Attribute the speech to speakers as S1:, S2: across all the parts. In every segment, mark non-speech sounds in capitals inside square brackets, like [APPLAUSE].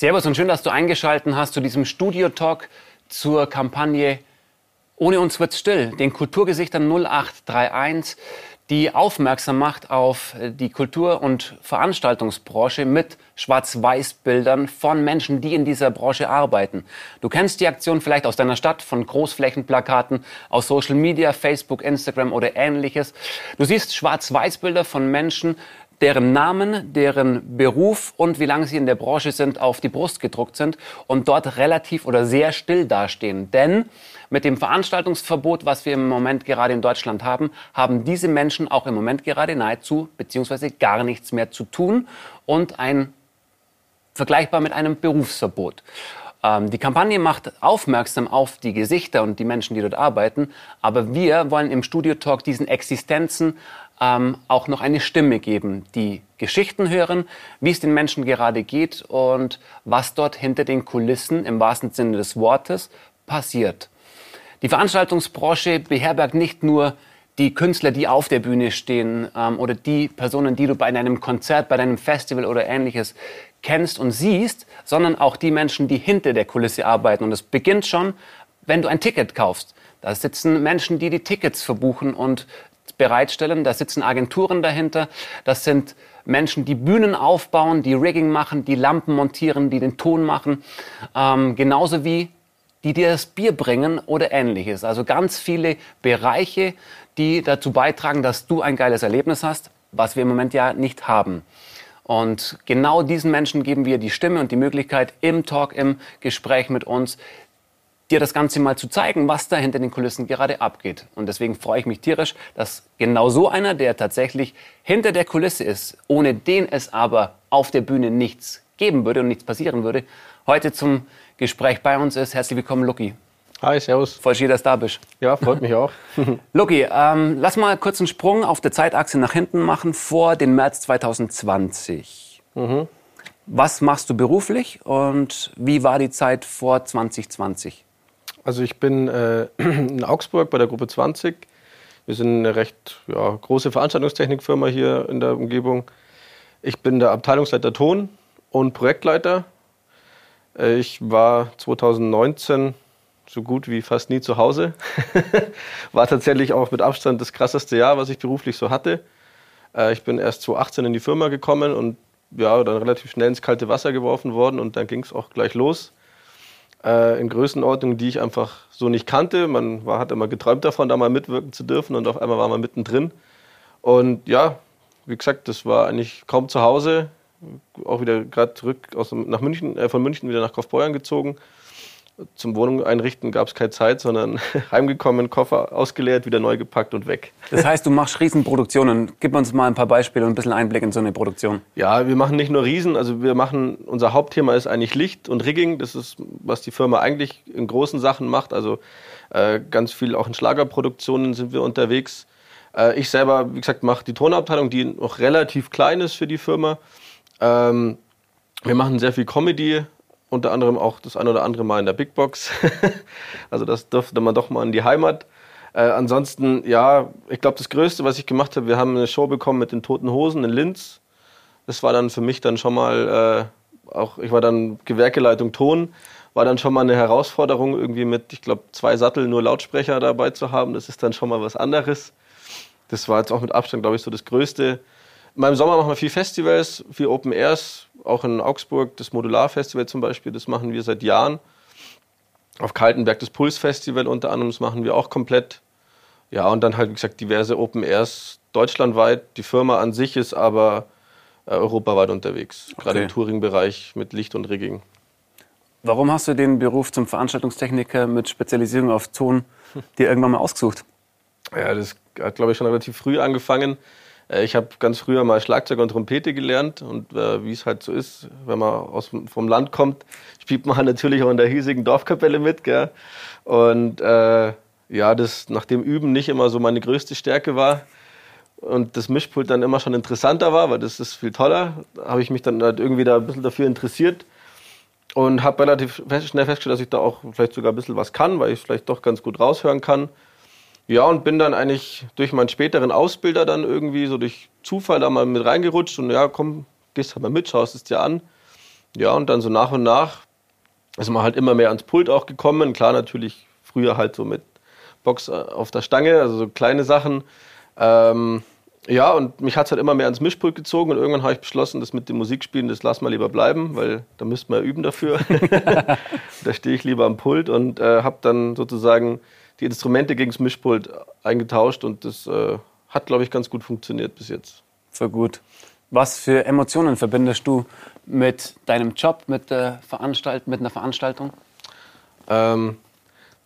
S1: Servus und schön, dass du eingeschaltet hast zu diesem Studio-Talk zur Kampagne Ohne uns wird's still, den Kulturgesichtern 0831 die aufmerksam macht auf die Kultur- und Veranstaltungsbranche mit Schwarz-Weiß-Bildern von Menschen, die in dieser Branche arbeiten. Du kennst die Aktion vielleicht aus deiner Stadt, von Großflächenplakaten, aus Social Media, Facebook, Instagram oder ähnliches. Du siehst Schwarz-Weiß-Bilder von Menschen, deren Namen, deren Beruf und wie lange sie in der Branche sind, auf die Brust gedruckt sind und dort relativ oder sehr still dastehen. Denn mit dem Veranstaltungsverbot, was wir im Moment gerade in Deutschland haben, haben diese Menschen auch im Moment gerade nahezu bzw. gar nichts mehr zu tun und ein vergleichbar mit einem Berufsverbot. Ähm, die Kampagne macht aufmerksam auf die Gesichter und die Menschen, die dort arbeiten, aber wir wollen im Studio Talk diesen Existenzen ähm, auch noch eine Stimme geben, die Geschichten hören, wie es den Menschen gerade geht und was dort hinter den Kulissen im wahrsten Sinne des Wortes passiert. Die Veranstaltungsbranche beherbergt nicht nur die Künstler, die auf der Bühne stehen ähm, oder die Personen, die du bei einem Konzert, bei einem Festival oder ähnliches kennst und siehst, sondern auch die Menschen, die hinter der Kulisse arbeiten. Und es beginnt schon, wenn du ein Ticket kaufst. Da sitzen Menschen, die die Tickets verbuchen und bereitstellen. Da sitzen Agenturen dahinter. Das sind Menschen, die Bühnen aufbauen, die Rigging machen, die Lampen montieren, die den Ton machen. Ähm, genauso wie die dir das Bier bringen oder ähnliches. Also ganz viele Bereiche, die dazu beitragen, dass du ein geiles Erlebnis hast, was wir im Moment ja nicht haben. Und genau diesen Menschen geben wir die Stimme und die Möglichkeit im Talk, im Gespräch mit uns, dir das Ganze mal zu zeigen, was da hinter den Kulissen gerade abgeht. Und deswegen freue ich mich tierisch, dass genau so einer, der tatsächlich hinter der Kulisse ist, ohne den es aber auf der Bühne nichts geben würde und nichts passieren würde, heute zum Gespräch bei uns ist. Herzlich willkommen, Lucky.
S2: Hi, servus.
S1: Voll schön, dass du da bist.
S2: Ja, freut mich auch. [LAUGHS]
S1: Lucky, ähm, lass mal kurz einen Sprung auf der Zeitachse nach hinten machen vor den März 2020. Mhm. Was machst du beruflich und wie war die Zeit vor 2020?
S2: Also ich bin äh, [CLEARS THROAT] in Augsburg bei der Gruppe 20. Wir sind eine recht ja, große Veranstaltungstechnikfirma hier in der Umgebung. Ich bin der Abteilungsleiter Ton und Projektleiter. Äh, ich war 2019 so gut wie fast nie zu Hause. [LAUGHS] War tatsächlich auch mit Abstand das krasseste Jahr, was ich beruflich so hatte. Äh, ich bin erst 2018 in die Firma gekommen und ja, dann relativ schnell ins kalte Wasser geworfen worden und dann ging es auch gleich los. Äh, in Größenordnungen, die ich einfach so nicht kannte. Man war, hat immer geträumt davon, da mal mitwirken zu dürfen und auf einmal war man mittendrin. Und ja, wie gesagt, das war eigentlich kaum zu Hause. Auch wieder gerade zurück aus, nach München, äh, von München wieder nach Kaufbeuern gezogen zum Wohnung einrichten gab es keine Zeit, sondern [LAUGHS] heimgekommen, Koffer ausgeleert, wieder neu gepackt und weg.
S1: Das heißt, du machst Riesenproduktionen. Gib uns mal ein paar Beispiele und ein bisschen Einblick in so eine Produktion.
S2: Ja, wir machen nicht nur Riesen, also wir machen, unser Hauptthema ist eigentlich Licht und Rigging. Das ist, was die Firma eigentlich in großen Sachen macht. Also äh, ganz viel auch in Schlagerproduktionen sind wir unterwegs. Äh, ich selber, wie gesagt, mache die Tonabteilung, die noch relativ klein ist für die Firma. Ähm, wir machen sehr viel Comedy, unter anderem auch das ein oder andere Mal in der Big Box. [LAUGHS] also das durfte man doch mal in die Heimat. Äh, ansonsten, ja, ich glaube, das Größte, was ich gemacht habe, wir haben eine Show bekommen mit den Toten Hosen in Linz. Das war dann für mich dann schon mal, äh, auch ich war dann Gewerkeleitung Ton, war dann schon mal eine Herausforderung, irgendwie mit, ich glaube, zwei Sattel nur Lautsprecher dabei zu haben. Das ist dann schon mal was anderes. Das war jetzt auch mit Abstand, glaube ich, so das Größte. In meinem Sommer machen wir viel Festivals, viel Open Airs, auch in Augsburg, das Modular-Festival zum Beispiel, das machen wir seit Jahren. Auf Kaltenberg das Puls-Festival unter anderem, das machen wir auch komplett. Ja, und dann halt, wie gesagt, diverse Open Airs deutschlandweit. Die Firma an sich ist aber äh, europaweit unterwegs, okay. gerade im Touring-Bereich mit Licht und Rigging.
S1: Warum hast du den Beruf zum Veranstaltungstechniker mit Spezialisierung auf Ton [LAUGHS] dir irgendwann mal ausgesucht?
S2: Ja, das hat, glaube ich, schon relativ früh angefangen. Äh, ich habe ganz früher mal Schlagzeug und Trompete gelernt und äh, wie es halt so ist, wenn man aus, vom Land kommt, spielt man [LAUGHS] natürlich auch in der hiesigen Dorfkapelle mit. Gell? Und äh, ja, das nach dem Üben nicht immer so meine größte Stärke war und das Mischpult dann immer schon interessanter war, weil das ist viel toller, habe ich mich dann halt irgendwie da ein bisschen dafür interessiert und habe relativ schnell festgestellt, dass ich da auch vielleicht sogar ein bisschen was kann, weil ich vielleicht doch ganz gut raushören kann. Ja, und bin dann eigentlich durch meinen späteren Ausbilder dann irgendwie so durch Zufall da mal mit reingerutscht und ja, komm, gehst halt mal mit, schaust es dir an. ja, und dann so nach und nach ist man halt immer mehr ans Pult auch gekommen. Klar, natürlich früher halt so mit Box äh, auf der Stange, also so kleine Sachen. Ähm, ja, und mich hat es halt immer mehr ans Mischpult gezogen und irgendwann habe ich beschlossen, das mit dem Musikspielen, das lass mal lieber bleiben, weil da müsste man ja üben dafür. [LAUGHS] da stehe ich lieber am Pult und äh, habe dann sozusagen die Instrumente gegen das Mischpult eingetauscht und das äh, hat, glaube ich, ganz gut funktioniert bis jetzt.
S1: Voll gut. Was für Emotionen verbindest du mit deinem Job, mit, der Veranstalt mit einer Veranstaltung?
S2: Ähm,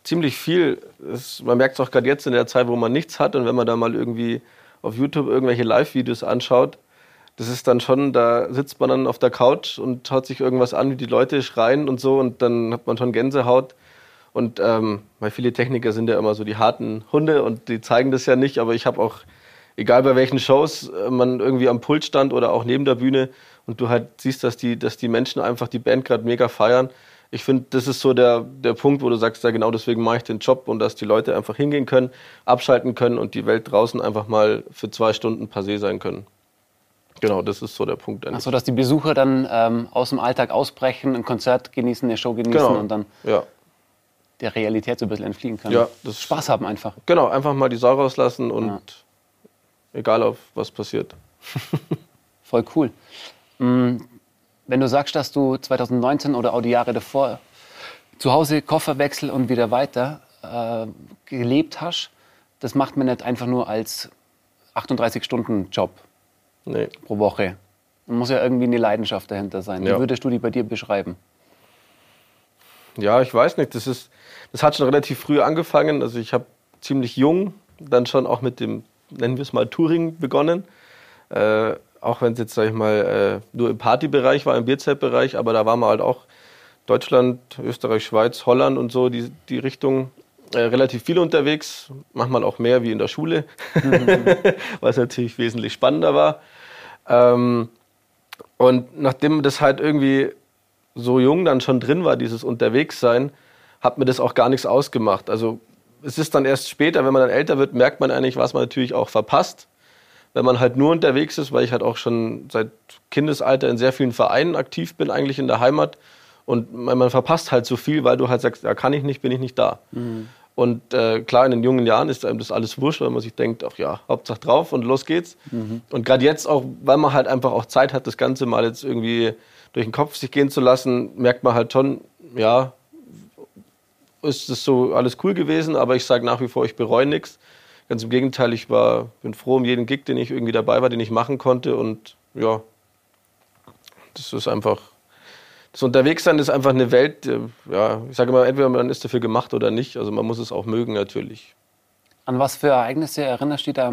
S2: ziemlich viel. Das, man merkt es auch gerade jetzt in der Zeit, wo man nichts hat und wenn man da mal irgendwie auf YouTube irgendwelche Live-Videos anschaut, das ist dann schon, da sitzt man dann auf der Couch und schaut sich irgendwas an, wie die Leute schreien und so und dann hat man schon Gänsehaut. Und ähm, weil viele Techniker sind ja immer so die harten Hunde und die zeigen das ja nicht, aber ich habe auch, egal bei welchen Shows äh, man irgendwie am Pult stand oder auch neben der Bühne und du halt siehst, dass die, dass die Menschen einfach die Band gerade mega feiern, ich finde, das ist so der, der Punkt, wo du sagst, ja genau deswegen mache ich den Job und dass die Leute einfach hingehen können, abschalten können und die Welt draußen einfach mal für zwei Stunden passé sein können. Genau, das ist so der Punkt.
S1: Achso, dass die Besucher dann ähm, aus dem Alltag ausbrechen, ein Konzert genießen, eine Show genießen genau. und dann ja. Der Realität so ein bisschen entfliehen können. Ja, das Spaß haben einfach.
S2: Genau, einfach mal die Sau rauslassen und ja. egal auf was passiert. [LAUGHS]
S1: Voll cool. Mhm. Wenn du sagst, dass du 2019 oder auch die Jahre davor zu Hause Kofferwechsel und wieder weiter äh, gelebt hast, das macht man nicht einfach nur als 38-Stunden-Job nee. pro Woche. Man muss ja irgendwie eine Leidenschaft dahinter sein. Wie ja. würdest du die bei dir beschreiben?
S2: Ja, ich weiß nicht. Das, ist, das hat schon relativ früh angefangen. Also ich habe ziemlich jung dann schon auch mit dem, nennen wir es mal, Touring begonnen. Äh, auch wenn es jetzt, sag ich mal, äh, nur im Partybereich war, im Bierzeltbereich, aber da waren wir halt auch Deutschland, Österreich, Schweiz, Holland und so, die, die Richtung äh, relativ viel unterwegs, manchmal auch mehr wie in der Schule, [LAUGHS] was natürlich wesentlich spannender war. Ähm, und nachdem das halt irgendwie so jung dann schon drin war, dieses Unterwegssein, hat mir das auch gar nichts ausgemacht. Also es ist dann erst später, wenn man dann älter wird, merkt man eigentlich, was man natürlich auch verpasst wenn man halt nur unterwegs ist, weil ich halt auch schon seit Kindesalter in sehr vielen Vereinen aktiv bin, eigentlich in der Heimat. Und man verpasst halt so viel, weil du halt sagst, ja, kann ich nicht, bin ich nicht da. Mhm. Und äh, klar, in den jungen Jahren ist einem das alles wurscht, weil man sich denkt, ach ja, Hauptsache drauf und los geht's. Mhm. Und gerade jetzt auch, weil man halt einfach auch Zeit hat, das Ganze mal jetzt irgendwie durch den Kopf sich gehen zu lassen, merkt man halt schon, ja, ist das so alles cool gewesen, aber ich sage nach wie vor, ich bereue nichts. Ganz im Gegenteil, ich war, bin froh um jeden Gig, den ich irgendwie dabei war, den ich machen konnte. Und ja, das ist einfach. Das Unterwegssein ist einfach eine Welt, ja, ich sage immer, entweder man ist dafür gemacht oder nicht. Also man muss es auch mögen natürlich.
S1: An was für Ereignisse erinnerst du dich,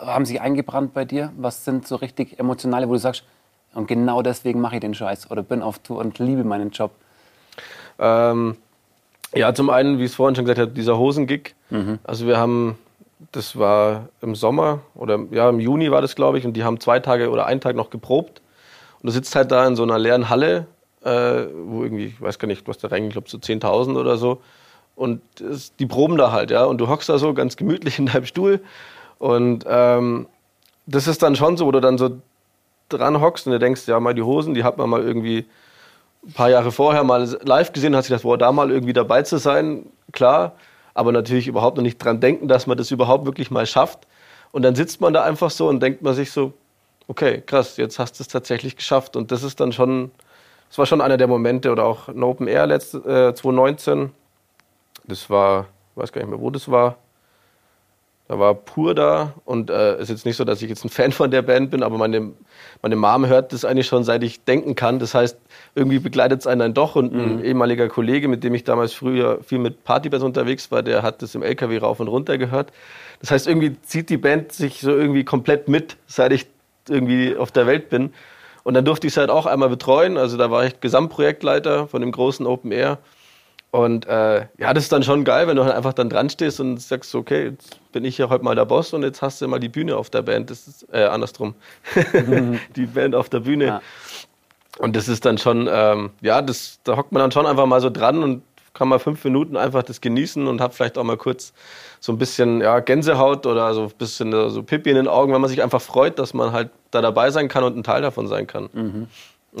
S1: haben sich eingebrannt bei dir? Was sind so richtig emotionale, wo du sagst, und genau deswegen mache ich den Scheiß oder bin auf Tour und liebe meinen Job?
S2: Ähm, ja, zum einen, wie ich es vorhin schon gesagt habe, dieser Hosengig. Mhm. Also wir haben das war im Sommer oder ja, im Juni war das, glaube ich, und die haben zwei Tage oder einen Tag noch geprobt. Und du sitzt halt da in so einer leeren Halle, äh, wo irgendwie, ich weiß gar nicht, was da rein, ich glaube so 10.000 oder so. Und es, die proben da halt, ja. Und du hockst da so ganz gemütlich in deinem Stuhl. Und ähm, das ist dann schon so, wo du dann so dran hockst und du denkst, ja, mal die Hosen, die hat man mal irgendwie ein paar Jahre vorher mal live gesehen, hat sich gedacht, boah, da mal irgendwie dabei zu sein, klar aber natürlich überhaupt noch nicht dran denken, dass man das überhaupt wirklich mal schafft. Und dann sitzt man da einfach so und denkt man sich so, okay, krass, jetzt hast du es tatsächlich geschafft. Und das ist dann schon, das war schon einer der Momente oder auch ein Open Air letzte, äh, 2019. Das war, ich weiß gar nicht mehr, wo das war. Da war Pur da und es äh, ist jetzt nicht so, dass ich jetzt ein Fan von der Band bin, aber meine, meine Mom hört das eigentlich schon, seit ich denken kann. Das heißt, irgendwie begleitet es einen dann doch und ein mhm. ehemaliger Kollege, mit dem ich damals früher viel mit Partybands unterwegs war, der hat das im LKW rauf und runter gehört. Das heißt, irgendwie zieht die Band sich so irgendwie komplett mit, seit ich irgendwie auf der Welt bin. Und dann durfte ich es halt auch einmal betreuen. Also da war ich Gesamtprojektleiter von dem großen Open Air. Und äh, ja, das ist dann schon geil, wenn du halt einfach dann dran stehst und sagst, okay, jetzt bin ich ja heute mal der Boss und jetzt hast du mal die Bühne auf der Band. Das ist äh, andersrum. Mhm. [LAUGHS] die Band auf der Bühne. Ja. Und das ist dann schon, ähm, ja, das, da hockt man dann schon einfach mal so dran und kann mal fünf Minuten einfach das genießen und hat vielleicht auch mal kurz so ein bisschen ja, Gänsehaut oder so ein bisschen so Pipi in den Augen, wenn man sich einfach freut, dass man halt da dabei sein kann und ein Teil davon sein kann. Mhm.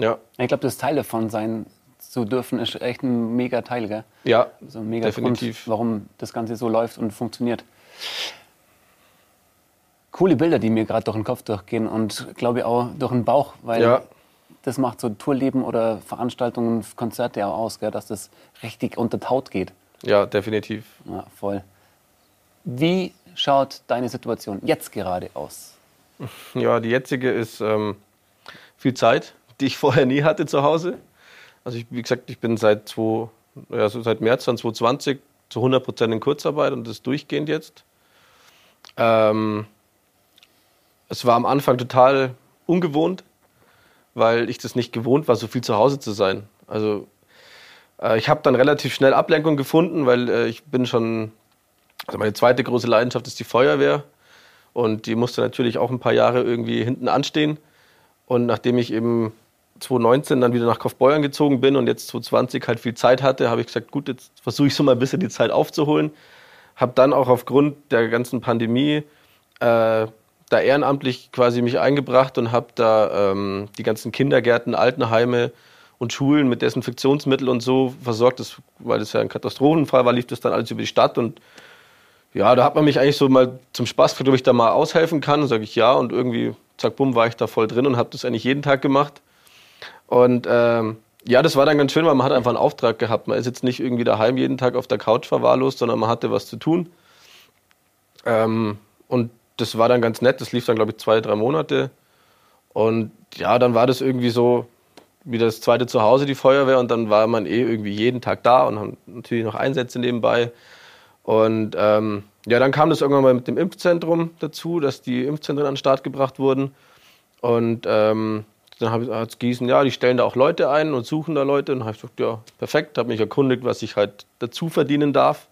S2: Ja.
S1: Ich glaube, das Teil davon sein zu dürfen, ist echt ein mega Teil, gell?
S2: Ja,
S1: also ein mega
S2: definitiv.
S1: Grund, warum das Ganze so läuft und funktioniert. Coole Bilder, die mir gerade durch den Kopf durchgehen und glaube ich auch durch den Bauch, weil
S2: Ja.
S1: das macht so Tourleben oder Veranstaltungen, Konzerte auch aus, gell, dass das richtig unter Haut geht.
S2: Ja, definitiv.
S1: Ja, voll. Wie schaut deine Situation jetzt gerade aus?
S2: Ja, die jetzige ist ähm, viel Zeit, die ich vorher nie hatte zu Hause. Also ich, wie gesagt, ich bin seit, zwei, ja, so seit März dann 2020 zu 100 Prozent in Kurzarbeit und das durchgehend jetzt. Ähm, es war am Anfang total ungewohnt, weil ich das nicht gewohnt war, so viel zu Hause zu sein. Also äh, ich habe dann relativ schnell Ablenkung gefunden, weil äh, ich bin schon, also meine zweite große Leidenschaft ist die Feuerwehr. Und die musste natürlich auch ein paar Jahre irgendwie hinten anstehen. Und nachdem ich eben 2019 dann wieder nach Kaufbeuern gezogen bin und jetzt 2020 halt viel Zeit hatte, habe ich gesagt, gut, jetzt versuche ich so mal ein bisschen die Zeit aufzuholen. Habe dann auch aufgrund der ganzen Pandemie äh, da ehrenamtlich quasi mich eingebracht und habe da ähm, die ganzen Kindergärten, Altenheime und Schulen mit Desinfektionsmittel und so versorgt. Das, weil das ja ein Katastrophenfall war, lief das dann alles über die Stadt und ja, da hat man mich eigentlich so mal zum Spaß gefragt, ob ich da mal aushelfen kann. Sage ich ja und irgendwie, zack, bumm, war ich da voll drin und habe das eigentlich jeden Tag gemacht. Und ähm, ja, das war dann ganz schön, weil man hat einfach einen Auftrag gehabt. Man ist jetzt nicht irgendwie daheim jeden Tag auf der Couch verwahrlost, sondern man hatte was zu tun. Ähm, und das war dann ganz nett. Das lief dann, glaube ich, zwei, drei Monate. Und ja, dann war das irgendwie so wie das zweite Zuhause, die Feuerwehr. Und dann war man eh irgendwie jeden Tag da und haben natürlich noch Einsätze nebenbei. Und ähm, ja, dann kam das irgendwann mal mit dem Impfzentrum dazu, dass die Impfzentren an den Start gebracht wurden. Und ähm, dann habe ich als Gießen, ja, die stellen da auch Leute ein und suchen da Leute. Und habe ich gesagt, ja, perfekt, habe mich erkundigt, was ich halt dazu verdienen darf.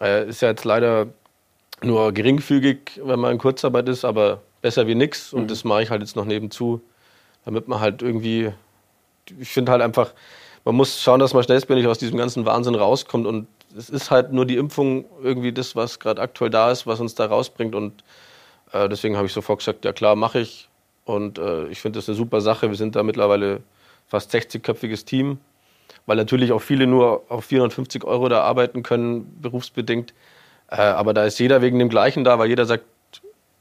S2: Äh, ist ja jetzt leider nur geringfügig, wenn man in Kurzarbeit ist, aber besser wie nichts. Und das mache ich halt jetzt noch nebenzu, damit man halt irgendwie, ich finde halt einfach, man muss schauen, dass man schnellstmöglich aus diesem ganzen Wahnsinn rauskommt. Und es ist halt nur die Impfung irgendwie das, was gerade aktuell da ist, was uns da rausbringt. Und äh, deswegen habe ich sofort gesagt, ja klar, mache ich. Und äh, ich finde das eine super Sache. Wir sind da mittlerweile fast 60-köpfiges Team, weil natürlich auch viele nur auf 450 Euro da arbeiten können, berufsbedingt. Äh, aber da ist jeder wegen dem Gleichen da, weil jeder sagt,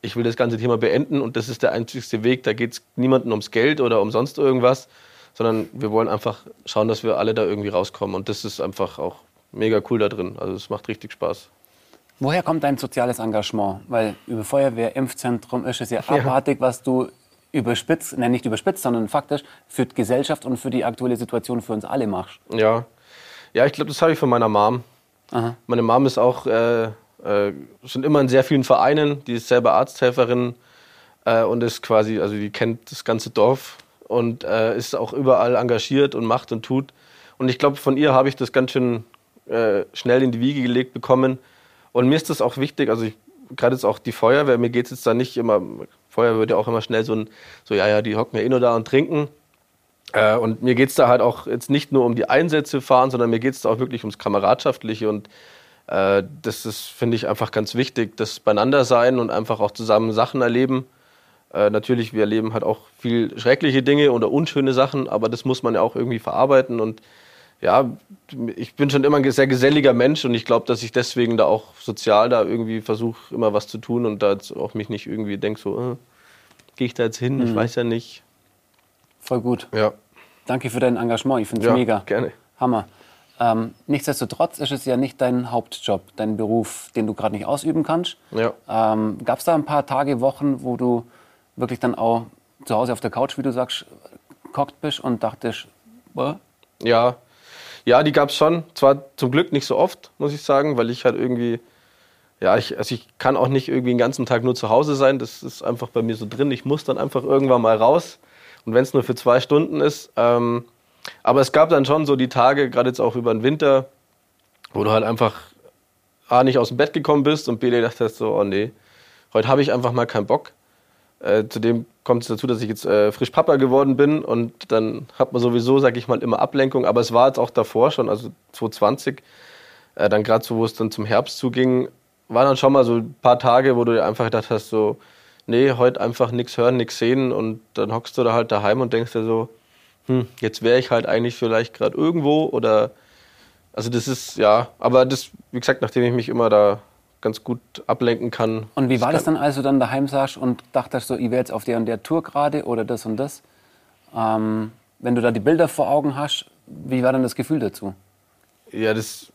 S2: ich will das ganze Thema beenden und das ist der einzigste Weg. Da geht es niemandem ums Geld oder um sonst irgendwas, sondern wir wollen einfach schauen, dass wir alle da irgendwie rauskommen. Und das ist einfach auch mega cool da drin. Also es macht richtig Spaß.
S1: Woher kommt dein soziales Engagement? Weil über Feuerwehr, Impfzentrum ist es ja abartig, was du überspitzt, nein, nicht überspitzt, sondern faktisch für die Gesellschaft und für die aktuelle Situation für uns alle machst.
S2: Ja, ja ich glaube, das habe ich von meiner Mom.
S1: Aha.
S2: Meine Mom ist auch äh, äh, schon immer in sehr vielen Vereinen. Die ist selber Arzthelferin äh, und ist quasi, also die kennt das ganze Dorf und äh, ist auch überall engagiert und macht und tut. Und ich glaube, von ihr habe ich das ganz schön äh, schnell in die Wiege gelegt bekommen. Und mir ist das auch wichtig, also ich, gerade jetzt auch die Feuerwehr, mir geht es jetzt da nicht immer, Feuerwehr wird ja auch immer schnell so ein, so ja, ja, die hocken ja eh nur da und trinken. Äh, und mir geht es da halt auch jetzt nicht nur um die Einsätze fahren, sondern mir geht es auch wirklich ums Kameradschaftliche und äh, das ist, finde ich, einfach ganz wichtig, das beieinander sein und einfach auch zusammen Sachen erleben. Äh, natürlich, wir erleben halt auch viel schreckliche Dinge oder unschöne Sachen, aber das muss man ja auch irgendwie verarbeiten und ja, ich bin schon immer ein sehr geselliger Mensch und ich glaube, dass ich deswegen da auch sozial da irgendwie versuche, immer was zu tun und da jetzt auch mich nicht irgendwie denke, so, äh, gehe ich da jetzt hin? Ich weiß ja nicht.
S1: Voll gut.
S2: Ja,
S1: Danke für dein Engagement, ich finde es
S2: ja
S1: mega.
S2: gerne.
S1: Hammer. Ähm, nichtsdestotrotz ist es ja nicht dein Hauptjob, dein Beruf, den du gerade nicht ausüben kannst.
S2: Ja.
S1: Ähm, Gab es da ein paar Tage, Wochen, wo du wirklich dann auch zu Hause auf der Couch, wie du sagst, gehockt bist und dachtest, "Boah,
S2: Ja, ja, die gab es schon. Zwar zum Glück nicht so oft, muss ich sagen, weil ich halt irgendwie, ja, ich, also ich kann auch nicht irgendwie den ganzen Tag nur zu Hause sein. Das ist einfach bei mir so drin. Ich muss dann einfach irgendwann mal raus. Und wenn es nur für zwei Stunden ist. Ähm, aber es gab dann schon so die Tage, gerade jetzt auch über den Winter, wo du halt einfach A, nicht aus dem Bett gekommen bist und B, dir gedacht hast, so, oh nee, heute habe ich einfach mal keinen Bock. Äh, zudem kommt es dazu, dass ich jetzt äh, frisch Papa geworden bin und dann hat man sowieso, sag ich mal, immer Ablenkung. Aber es war jetzt auch davor schon, also 2020, äh, dann gerade so, wo es dann zum Herbst zuging, waren dann schon mal so ein paar Tage, wo du dir einfach gedacht hast, so, nee, heute einfach nichts hören, nichts sehen und dann hockst du da halt daheim und denkst dir so, hm, jetzt wäre ich halt eigentlich vielleicht gerade irgendwo oder also das ist, ja, aber das, wie gesagt, nachdem ich mich immer da ganz gut ablenken kann.
S1: Und wie war das, dann, als du dann daheim saßt und dachtest so, ich wäre jetzt auf der und der Tour gerade oder das und das? Ähm, wenn du da die Bilder vor Augen hast, wie war dann das Gefühl dazu?
S2: Ja, das,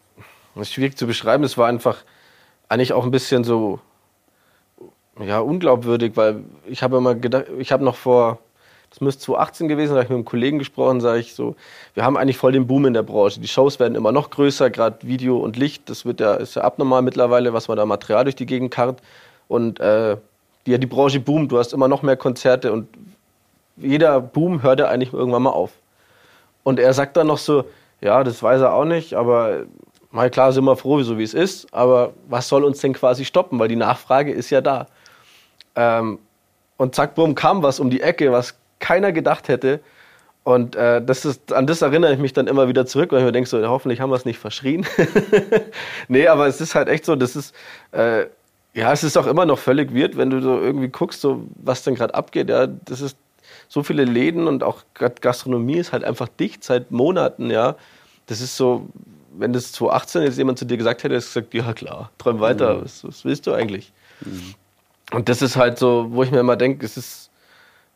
S2: das ist schwierig zu beschreiben. Das war einfach eigentlich auch ein bisschen so, ja, unglaubwürdig, weil ich habe immer gedacht, ich habe noch vor das müsste 2018 gewesen, da habe ich mit einem Kollegen gesprochen, sage ich so, wir haben eigentlich voll den Boom in der Branche. Die Shows werden immer noch größer, gerade Video und Licht, das wird ja, ist ja abnormal mittlerweile, was man da Material durch die Gegend karrt. Und äh, die, ja, die Branche boomt, du hast immer noch mehr Konzerte und jeder Boom hört ja eigentlich irgendwann mal auf. Und er sagt dann noch so, ja, das weiß er auch nicht, aber mal klar sind wir froh, so wie es ist, aber was soll uns denn quasi stoppen, weil die Nachfrage ist ja da. Ähm, und zack, bumm, kam was um die Ecke, was keiner gedacht hätte. Und äh, das ist, an das erinnere ich mich dann immer wieder zurück, weil ich mir denke, so, hoffentlich haben wir es nicht verschrien. [LAUGHS] nee, aber es ist halt echt so, das ist, äh, ja, es ist auch immer noch völlig weird, wenn du so irgendwie guckst, so, was denn gerade abgeht. Ja, das ist so viele Läden und auch Gastronomie ist halt einfach dicht seit Monaten, ja. Das ist so, wenn das 2018 jetzt jemand zu dir gesagt hätte, hättest du gesagt, ja klar, träum weiter, mhm. was, was, willst du eigentlich? Mhm. Und das ist halt so, wo ich mir immer denke, es ist,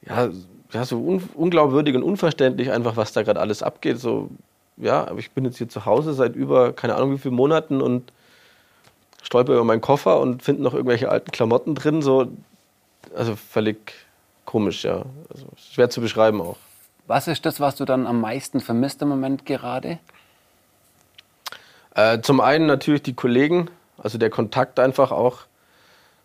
S2: ja, ja, so un unglaubwürdig und unverständlich einfach, was da gerade alles abgeht. So, ja, aber ich bin jetzt hier zu Hause seit über, keine Ahnung wie vielen Monaten und stolper über meinen Koffer und finde noch irgendwelche alten Klamotten drin. So, also völlig komisch, ja. Also schwer zu beschreiben auch.
S1: Was ist das, was du dann am meisten vermisst im Moment gerade?
S2: Äh, zum einen natürlich die Kollegen, also der Kontakt einfach auch.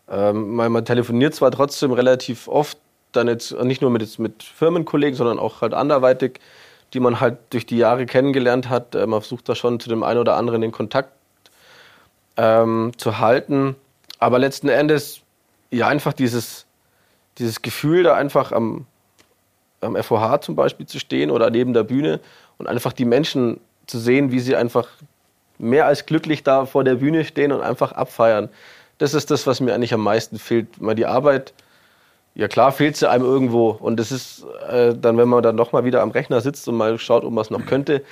S2: Ähm, man, man telefoniert zwar trotzdem relativ oft, dann jetzt nicht nur mit, mit Firmenkollegen, sondern auch halt anderweitig, die man halt durch die Jahre kennengelernt hat. Äh, man versucht da schon zu dem einen oder anderen den Kontakt ähm, zu halten. Aber letzten Endes, ja, einfach dieses, dieses Gefühl, da einfach am, am FOH zum Beispiel zu stehen oder neben der Bühne und einfach die Menschen zu sehen, wie sie einfach mehr als glücklich da vor der Bühne stehen und einfach abfeiern. Das ist das, was mir eigentlich am meisten fehlt. Mal die Arbeit ja klar fehlt sie einem irgendwo. Und es ist äh, dann, wenn man dann nochmal wieder am Rechner sitzt und mal schaut, ob man es noch könnte,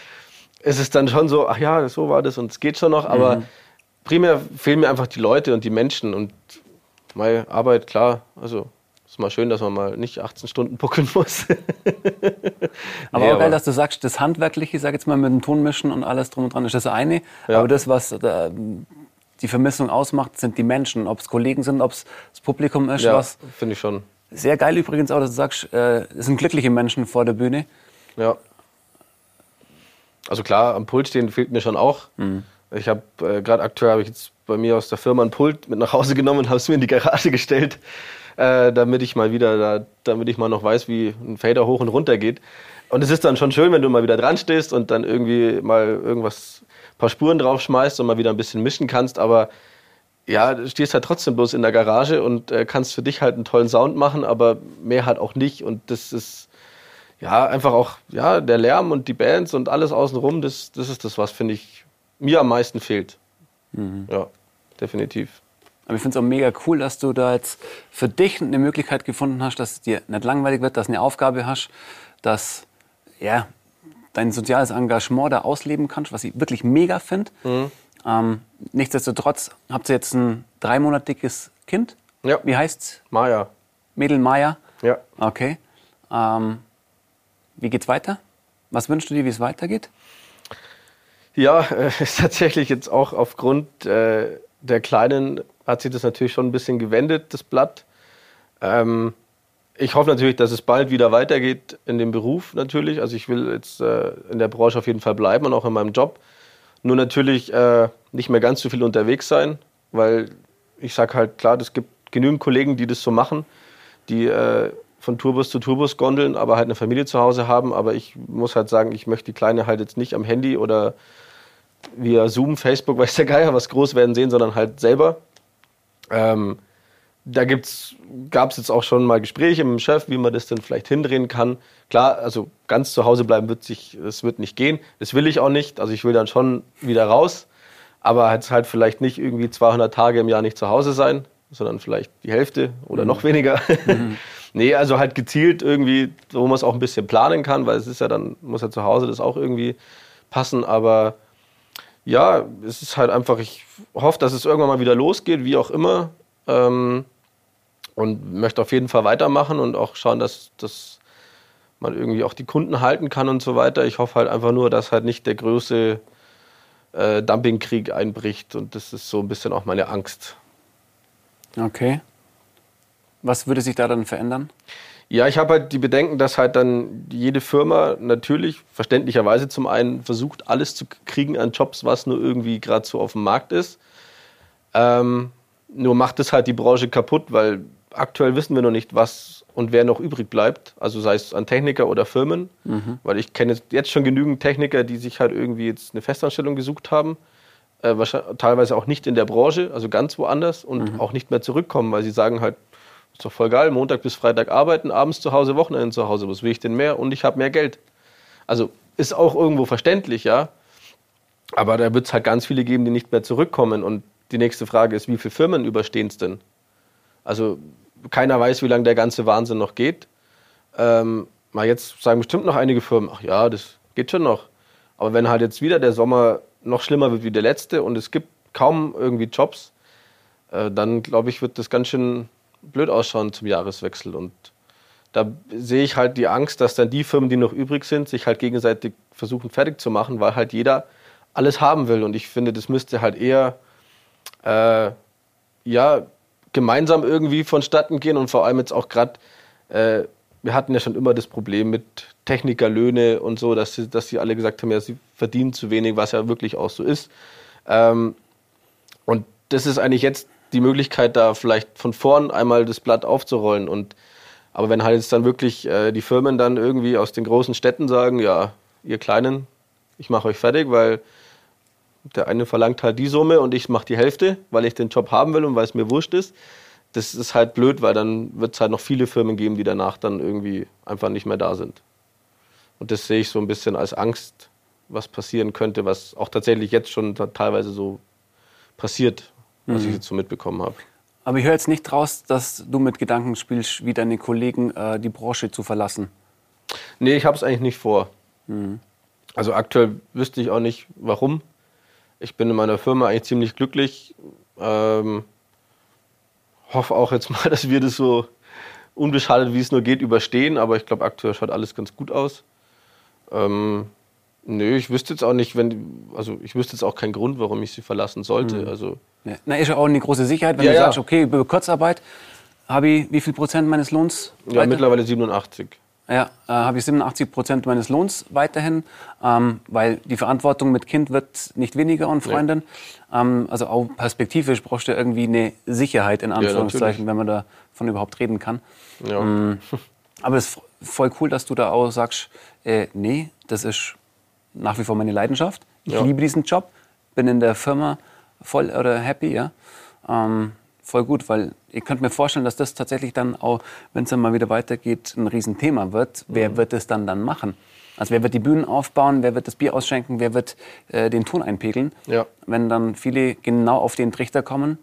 S2: ist es dann schon so, ach ja, so war das und es geht schon noch. Aber mhm. primär fehlen mir einfach die Leute und die Menschen und meine Arbeit, klar, also ist mal schön, dass man mal nicht 18 Stunden buckeln muss. [LAUGHS]
S1: aber nee, auch geil, dass du sagst, das Handwerkliche, ich sag jetzt mal mit dem Tonmischen und alles drum und dran, ist das eine. Ja. Aber das, was da, die Vermissung ausmacht, sind die Menschen. Ob es Kollegen sind, ob es das Publikum ist.
S2: Ja, finde ich schon.
S1: Sehr geil übrigens auch, dass du sagst, äh, es sind glückliche Menschen vor der Bühne.
S2: Ja. Also klar, am Pult stehen fehlt mir schon auch. Mhm. Ich habe äh, gerade aktuell habe ich jetzt bei mir aus der Firma ein Pult mit nach Hause genommen und habe es mir in die Garage [LAUGHS] gestellt, äh, damit ich mal wieder, da, damit ich mal noch weiß, wie ein Fader hoch und runter geht. Und es ist dann schon schön, wenn du mal wieder dran stehst und dann irgendwie mal irgendwas, ein paar Spuren drauf schmeißt und mal wieder ein bisschen mischen kannst. Aber ja, du stehst halt trotzdem bloß in der Garage und äh, kannst für dich halt einen tollen Sound machen, aber mehr halt auch nicht. Und das ist ja einfach auch ja, der Lärm und die Bands und alles außenrum, das, das ist das, was, finde ich, mir am meisten fehlt. Mhm. Ja, definitiv.
S1: Aber ich finde es auch mega cool, dass du da jetzt für dich eine Möglichkeit gefunden hast, dass es dir nicht langweilig wird, dass du eine Aufgabe hast, dass ja, dein soziales Engagement da ausleben kannst, was ich wirklich mega finde. Mhm. Ähm, nichtsdestotrotz habt ihr jetzt ein dreimonatiges Kind.
S2: Ja.
S1: Wie heißt's?
S2: Maya.
S1: Mädel Maya.
S2: Ja.
S1: Okay. Ähm, wie geht's weiter? Was wünschst du dir, wie es weitergeht?
S2: Ja, äh, [LAUGHS] ist tatsächlich jetzt auch aufgrund äh, der Kleinen hat sich das natürlich schon ein bisschen gewendet, das Blatt. Ähm, ich hoffe natürlich, dass es bald wieder weitergeht in dem Beruf natürlich. Also ich will jetzt äh, in der Branche auf jeden Fall bleiben und auch in meinem Job. Nur natürlich äh, nicht mehr ganz so viel unterwegs sein, weil ich sage halt klar, es gibt genügend Kollegen, die das so machen, die äh, von Tourbus zu Tourbus gondeln, aber halt eine Familie zu Hause haben. Aber ich muss halt sagen, ich möchte die Kleine halt jetzt nicht am Handy oder via Zoom, Facebook, [LAUGHS] weiß der Geier, was groß werden sehen, sondern halt selber. Ähm, da gab es jetzt auch schon mal Gespräche mit dem Chef, wie man das denn vielleicht hindrehen kann. Klar, also ganz zu Hause bleiben wird sich, es wird nicht gehen. Das will ich auch nicht. Also ich will dann schon wieder raus, aber jetzt halt vielleicht nicht irgendwie 200 Tage im Jahr nicht zu Hause sein, sondern vielleicht die Hälfte oder mhm. noch weniger. Mhm. [LAUGHS] Nee, also halt gezielt irgendwie, wo man es auch ein bisschen planen kann, weil es ist ja dann, muss ja zu Hause das auch irgendwie passen. Aber ja, es ist halt einfach, ich hoffe, dass es irgendwann mal wieder losgeht, wie auch immer. Ähm, und möchte auf jeden Fall weitermachen und auch schauen, dass, dass man irgendwie auch die Kunden halten kann und so weiter. Ich hoffe halt einfach nur, dass halt nicht der größte äh, Dumpingkrieg einbricht und das ist so ein bisschen auch meine Angst.
S1: Okay. Was würde sich da dann verändern?
S2: Ja, ich habe halt die Bedenken, dass halt dann jede Firma natürlich verständlicherweise zum einen versucht, alles zu kriegen an Jobs, was nur irgendwie gerade so auf dem Markt ist. Ähm, nur macht es halt die Branche kaputt, weil aktuell wissen wir noch nicht, was und wer noch übrig bleibt. Also sei es an Techniker oder Firmen. Mhm. Weil ich kenne jetzt schon genügend Techniker, die sich halt irgendwie jetzt eine Festanstellung gesucht haben. Äh, teilweise auch nicht in der Branche, also ganz woanders und mhm. auch nicht mehr zurückkommen, weil sie sagen halt, ist doch voll geil, Montag bis Freitag arbeiten, abends zu Hause, Wochenende zu Hause. Was will ich denn mehr? Und ich habe mehr Geld. Also ist auch irgendwo verständlich, ja. Aber da wird es halt ganz viele geben, die nicht mehr zurückkommen. Und die nächste Frage ist, wie viele Firmen überstehen es denn? Also keiner weiß, wie lange der ganze Wahnsinn noch geht. Ähm, mal jetzt sagen bestimmt noch einige Firmen, ach ja, das geht schon noch. Aber wenn halt jetzt wieder der Sommer noch schlimmer wird wie der letzte und es gibt kaum irgendwie Jobs, äh, dann glaube ich, wird das ganz schön blöd ausschauen zum Jahreswechsel. Und da sehe ich halt die Angst, dass dann die Firmen, die noch übrig sind, sich halt gegenseitig versuchen fertig zu machen, weil halt jeder alles haben will. Und ich finde, das müsste halt eher äh, ja, gemeinsam irgendwie vonstatten gehen und vor allem jetzt auch gerade, äh, wir hatten ja schon immer das Problem mit Technikerlöhne und so, dass sie, dass sie alle gesagt haben, ja, sie verdienen zu wenig, was ja wirklich auch so ist. Ähm, und das ist eigentlich jetzt die Möglichkeit, da vielleicht von vorn einmal das Blatt aufzurollen. Und, aber wenn halt jetzt dann wirklich äh, die Firmen dann irgendwie aus den großen Städten sagen, ja, ihr Kleinen, ich mache euch fertig, weil der eine verlangt halt die Summe und ich mache die Hälfte, weil ich den Job haben will und weil es mir wurscht ist. Das ist halt blöd, weil dann wird es halt noch viele Firmen geben, die danach dann irgendwie einfach nicht mehr da sind. Und das sehe ich so ein bisschen als Angst, was passieren könnte, was auch tatsächlich jetzt schon teilweise so passiert, was mhm. ich jetzt so mitbekommen habe.
S1: Aber ich höre jetzt nicht raus, dass du mit Gedanken spielst, wie deine Kollegen äh, die Branche zu verlassen.
S2: Nee, ich habe es eigentlich nicht vor. Mhm. Also aktuell wüsste ich auch nicht, warum. Ich bin in meiner Firma eigentlich ziemlich glücklich. Ähm, hoffe auch jetzt mal, [LAUGHS] dass wir das so unbeschadet, wie es nur geht, überstehen. Aber ich glaube, aktuell schaut alles ganz gut aus. Ähm, nö, ich wüsste jetzt auch nicht, wenn, also ich wüsste jetzt auch keinen Grund, warum ich sie verlassen sollte. Mhm. Also,
S1: ja. Na, ist ja auch eine große Sicherheit, wenn ja, du sagst, okay, über Kurzarbeit habe ich wie viel Prozent meines Lohns?
S2: Ja, weiter? mittlerweile 87.
S1: Ja, äh, habe ich 87 Prozent meines Lohns weiterhin, ähm, weil die Verantwortung mit Kind wird nicht weniger und Freundin. Nee. Ähm, also auch perspektivisch brauchst du irgendwie eine Sicherheit in Anführungszeichen, ja, wenn man davon überhaupt reden kann. Ja. Ähm, [LAUGHS] aber es ist voll cool, dass du da auch sagst, äh, nee, das ist nach wie vor meine Leidenschaft. Ich ja. liebe diesen Job, bin in der Firma voll oder happy, ja. Ähm, voll gut, weil ich könnte mir vorstellen, dass das tatsächlich dann auch, wenn es dann mal wieder weitergeht, ein Riesenthema wird. Wer mhm. wird es dann dann machen? Also wer wird die Bühnen aufbauen, wer wird das Bier ausschenken, wer wird äh, den Ton einpegeln? Ja. Wenn dann viele genau auf den Trichter kommen.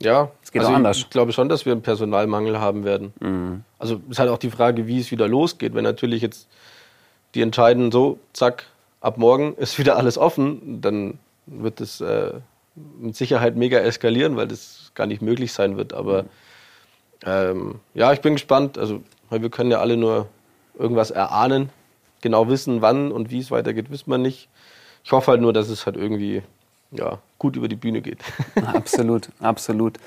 S2: Ja, es geht also auch anders. Ich glaube schon, dass wir einen Personalmangel haben werden. Mhm. Also es ist halt auch die Frage, wie es wieder losgeht. Wenn natürlich jetzt die entscheiden, so, zack, ab morgen ist wieder alles offen, dann wird es äh, mit Sicherheit mega eskalieren, weil das gar nicht möglich sein wird. Aber ähm, ja, ich bin gespannt. Also, wir können ja alle nur irgendwas erahnen. Genau wissen, wann und wie es weitergeht, wissen wir nicht. Ich hoffe halt nur, dass es halt irgendwie ja, gut über die Bühne geht. [LAUGHS]
S1: absolut, absolut.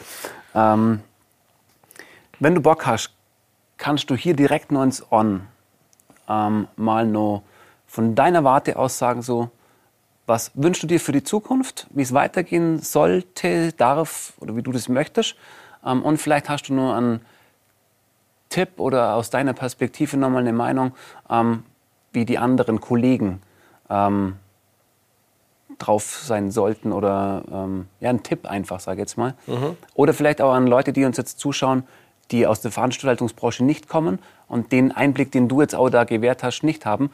S1: Ähm, wenn du Bock hast, kannst du hier direkt noch ins On ähm, mal noch von deiner Warte aus sagen, so, was wünschst du dir für die Zukunft, wie es weitergehen sollte, darf oder wie du das möchtest? Ähm, und vielleicht hast du nur einen Tipp oder aus deiner Perspektive nochmal eine Meinung, ähm, wie die anderen Kollegen ähm, drauf sein sollten oder ja, ein Tipp einfach, sage ich jetzt mal. Mhm. Oder vielleicht auch an Leute, die uns jetzt zuschauen, die aus der Veranstaltungsbranche nicht kommen und den Einblick, den du jetzt auch da gewährt hast, nicht haben.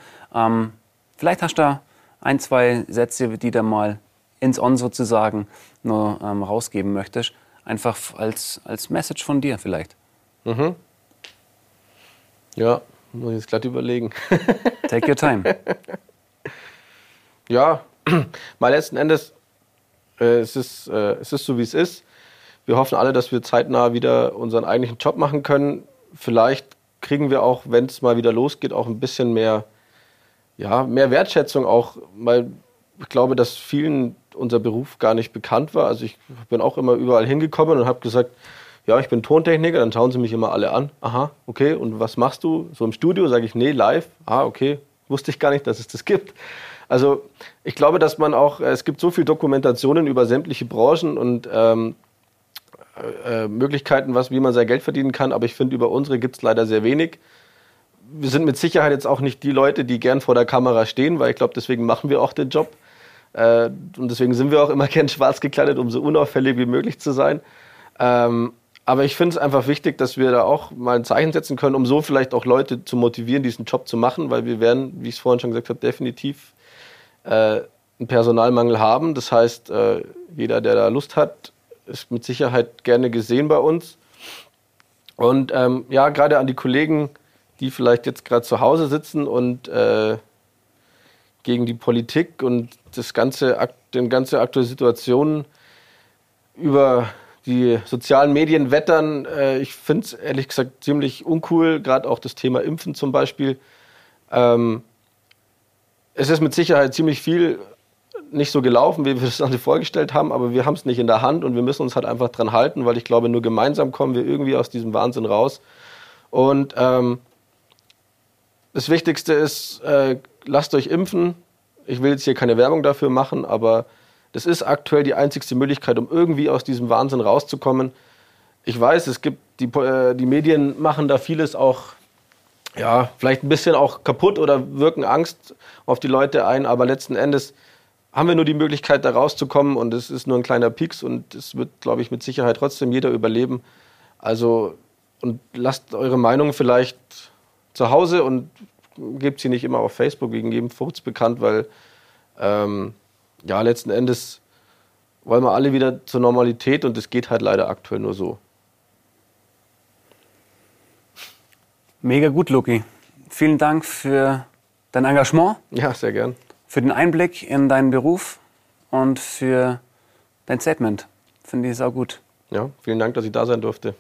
S1: vielleicht hast du da ein, zwei Sätze, die du mal ins On sozusagen nur ähm, rausgeben möchtest. Einfach als, als Message von dir vielleicht.
S2: Mhm. Ja, muss ich jetzt glatt überlegen. [LAUGHS]
S1: Take your time.
S2: ja, [CLEARS THROAT] mal letzten Endes, äh, es, ist, äh, es ist so, wie es ist. Wir hoffen alle, dass wir zeitnah wieder unseren eigentlichen Job machen können. Vielleicht kriegen wir auch, wenn es mal wieder losgeht, auch ein bisschen mehr, ja, mehr Wertschätzung auch, weil ich glaube, dass vielen unser Beruf gar nicht bekannt war. Also ich bin auch immer überall hingekommen und habe gesagt, ja, ich bin Tontechniker, dann schauen sie mich immer alle an. Aha, okay, und was machst du? So im Studio sage ich, nee, live. Ah, okay, wusste ich gar nicht, dass es das gibt. Also ich glaube, dass man auch, es gibt so viele Dokumentationen über sämtliche Branchen und ähm, äh, Möglichkeiten, was, wie man sein Geld verdienen kann, aber ich finde, über unsere gibt es leider sehr wenig. Wir sind mit Sicherheit jetzt auch nicht die Leute, die gern vor der Kamera stehen, weil ich glaube, deswegen machen wir auch den Job. Äh, und deswegen sind wir auch immer [LAUGHS] gern schwarz gekleidet, um so unauffällig wie möglich zu sein. Ähm, aber ich finde es einfach wichtig, dass wir da auch mal ein Zeichen setzen können, um so vielleicht auch Leute zu motivieren, diesen Job zu machen, weil wir werden, wie ich es vorhin schon gesagt habe, definitiv äh, einen Personalmangel haben. Das heißt, äh, jeder, der da Lust hat, ist mit Sicherheit gerne gesehen bei uns. Und ähm, ja, gerade an die Kollegen, die vielleicht jetzt gerade zu Hause sitzen und äh, gegen die Politik und das ganze, den ganze aktuelle Situation über die sozialen Medien wettern. Äh, ich finde es ehrlich gesagt ziemlich uncool, gerade auch das Thema Impfen zum Beispiel. Ähm, es ist mit Sicherheit ziemlich viel nicht so gelaufen, wie wir es [LAUGHS] uns vorgestellt haben, aber wir haben es nicht in der Hand und wir müssen uns halt einfach dran halten, weil ich glaube, nur gemeinsam kommen wir irgendwie aus diesem Wahnsinn raus. Und ähm, das Wichtigste ist, äh, lasst euch impfen. Ich will jetzt hier keine Werbung dafür machen, aber das ist aktuell die einzigste Möglichkeit, um irgendwie aus diesem Wahnsinn rauszukommen. Ich weiß, es gibt die, äh, die Medien machen da vieles auch ja, vielleicht ein bisschen auch kaputt oder wirken Angst auf die Leute ein, aber letzten Endes haben wir nur die Möglichkeit, da rauszukommen und es ist nur ein kleiner Pieks und es wird, glaube ich, mit Sicherheit trotzdem jeder überleben. Also, und lasst eure Meinung vielleicht zu Hause und gebt sie nicht immer auf Facebook wegen jedem Furz bekannt, weil, ähm, ja, letzten Endes wollen wir alle wieder zur Normalität und es geht halt leider aktuell nur so.
S1: Mega gut, Luki. Vielen Dank für dein Engagement.
S2: Ja, sehr gern.
S1: Für den Einblick in deinen Beruf und für dein Statement. Finde ich es auch gut.
S2: Ja, vielen Dank, dass ich da sein durfte.